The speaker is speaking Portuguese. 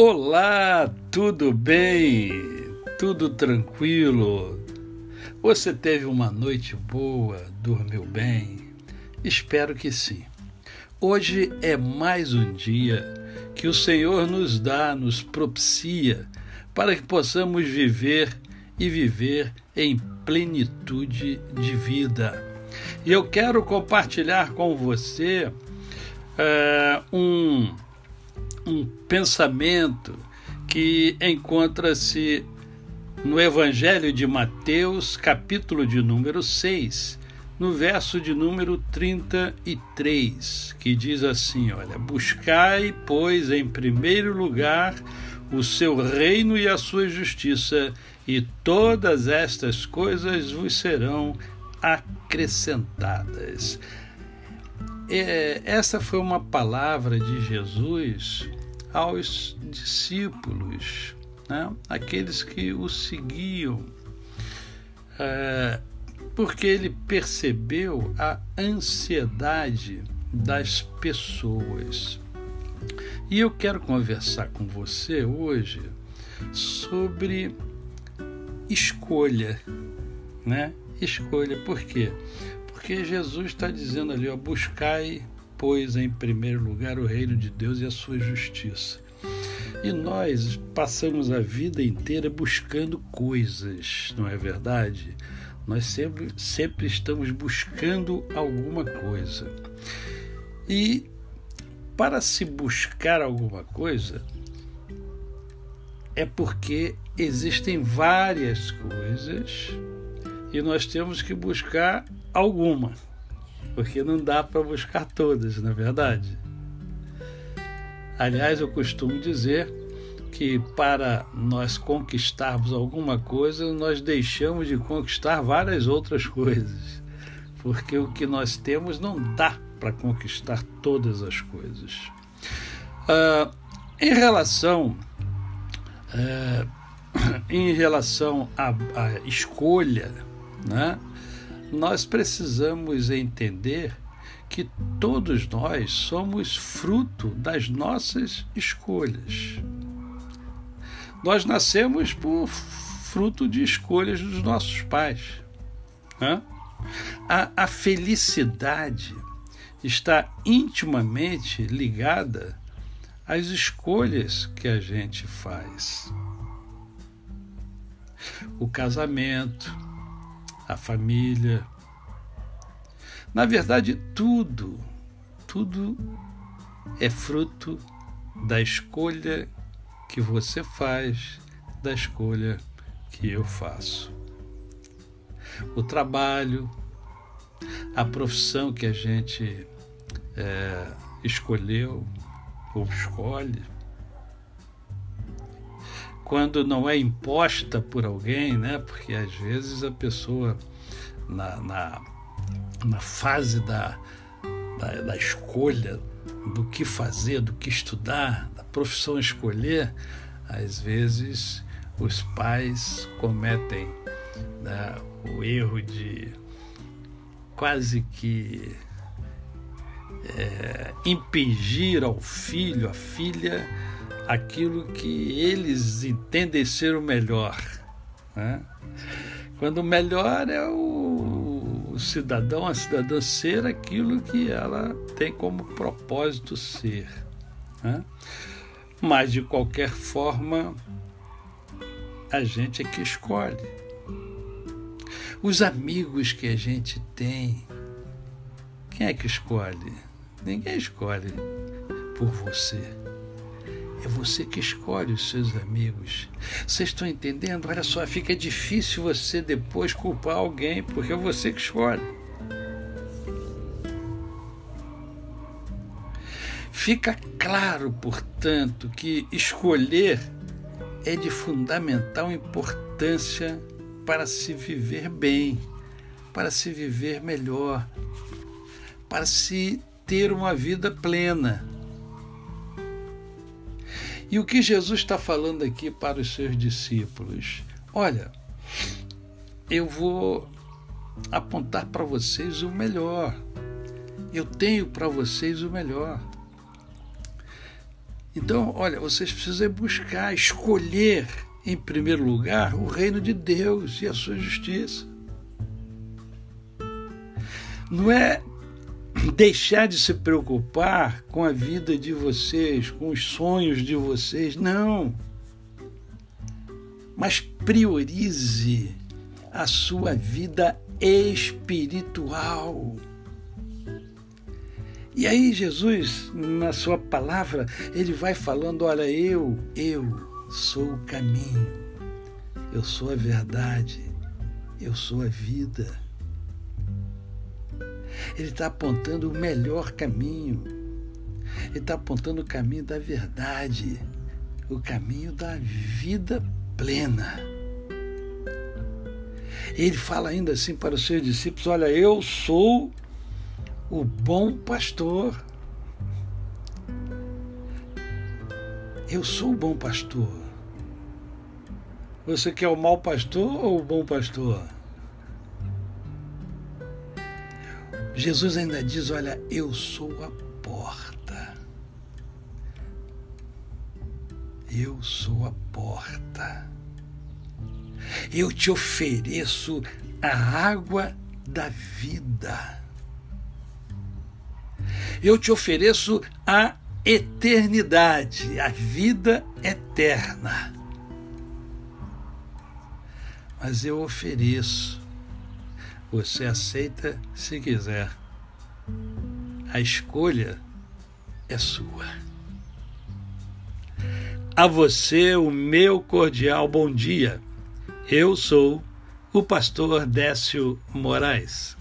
Olá, tudo bem? Tudo tranquilo? Você teve uma noite boa? Dormiu bem? Espero que sim. Hoje é mais um dia que o Senhor nos dá, nos propicia, para que possamos viver e viver em plenitude de vida. E eu quero compartilhar com você uh, um um pensamento que encontra-se no Evangelho de Mateus, capítulo de número 6, no verso de número 33, que diz assim: Olha, buscai, pois, em primeiro lugar o seu reino e a sua justiça, e todas estas coisas vos serão acrescentadas. É, essa foi uma palavra de Jesus aos discípulos, né? aqueles que o seguiam, é, porque ele percebeu a ansiedade das pessoas. E eu quero conversar com você hoje sobre escolha, né? Escolha, por quê? Porque Jesus está dizendo ali, ó, buscai pois, em primeiro lugar o reino de Deus e a sua justiça. E nós passamos a vida inteira buscando coisas, não é verdade? Nós sempre, sempre estamos buscando alguma coisa. E para se buscar alguma coisa, é porque existem várias coisas e nós temos que buscar alguma porque não dá para buscar todas, na é verdade. Aliás, eu costumo dizer que para nós conquistarmos alguma coisa, nós deixamos de conquistar várias outras coisas, porque o que nós temos não dá para conquistar todas as coisas. Uh, em relação uh, em relação à, à escolha, né? Nós precisamos entender que todos nós somos fruto das nossas escolhas. Nós nascemos por fruto de escolhas dos nossos pais. Né? A, a felicidade está intimamente ligada às escolhas que a gente faz. O casamento, a família. Na verdade, tudo, tudo é fruto da escolha que você faz, da escolha que eu faço. O trabalho, a profissão que a gente é, escolheu ou escolhe, quando não é imposta por alguém, né? Porque às vezes a pessoa na, na, na fase da, da, da, escolha do que fazer, do que estudar, da profissão a escolher, às vezes os pais cometem né, o erro de quase que é, impingir ao filho, à filha, aquilo que eles entendem ser o melhor. Né? Quando o melhor é o, cidadão, a cidadã ser aquilo que ela tem como propósito ser. Né? Mas, de qualquer forma, a gente é que escolhe. Os amigos que a gente tem, quem é que escolhe? Ninguém escolhe por você. É você que escolhe os seus amigos. Vocês estão entendendo? Olha só, fica difícil você depois culpar alguém, porque é você que escolhe. Fica claro, portanto, que escolher é de fundamental importância para se viver bem, para se viver melhor, para se ter uma vida plena. E o que Jesus está falando aqui para os seus discípulos? Olha, eu vou apontar para vocês o melhor. Eu tenho para vocês o melhor. Então, olha, vocês precisam buscar, escolher em primeiro lugar o reino de Deus e a sua justiça. Não é deixar de se preocupar com a vida de vocês, com os sonhos de vocês, não. Mas priorize a sua vida espiritual. E aí Jesus, na sua palavra, ele vai falando, olha, eu, eu sou o caminho, eu sou a verdade, eu sou a vida. Ele está apontando o melhor caminho. Ele está apontando o caminho da verdade, o caminho da vida plena. Ele fala ainda assim para os seus discípulos: Olha, eu sou o bom pastor. Eu sou o bom pastor. Você quer o mau pastor ou o bom pastor? Jesus ainda diz: Olha, eu sou a porta. Eu sou a porta. Eu te ofereço a água da vida. Eu te ofereço a eternidade, a vida eterna. Mas eu ofereço você aceita se quiser. A escolha é sua. A você o meu cordial bom dia. Eu sou o pastor Décio Moraes.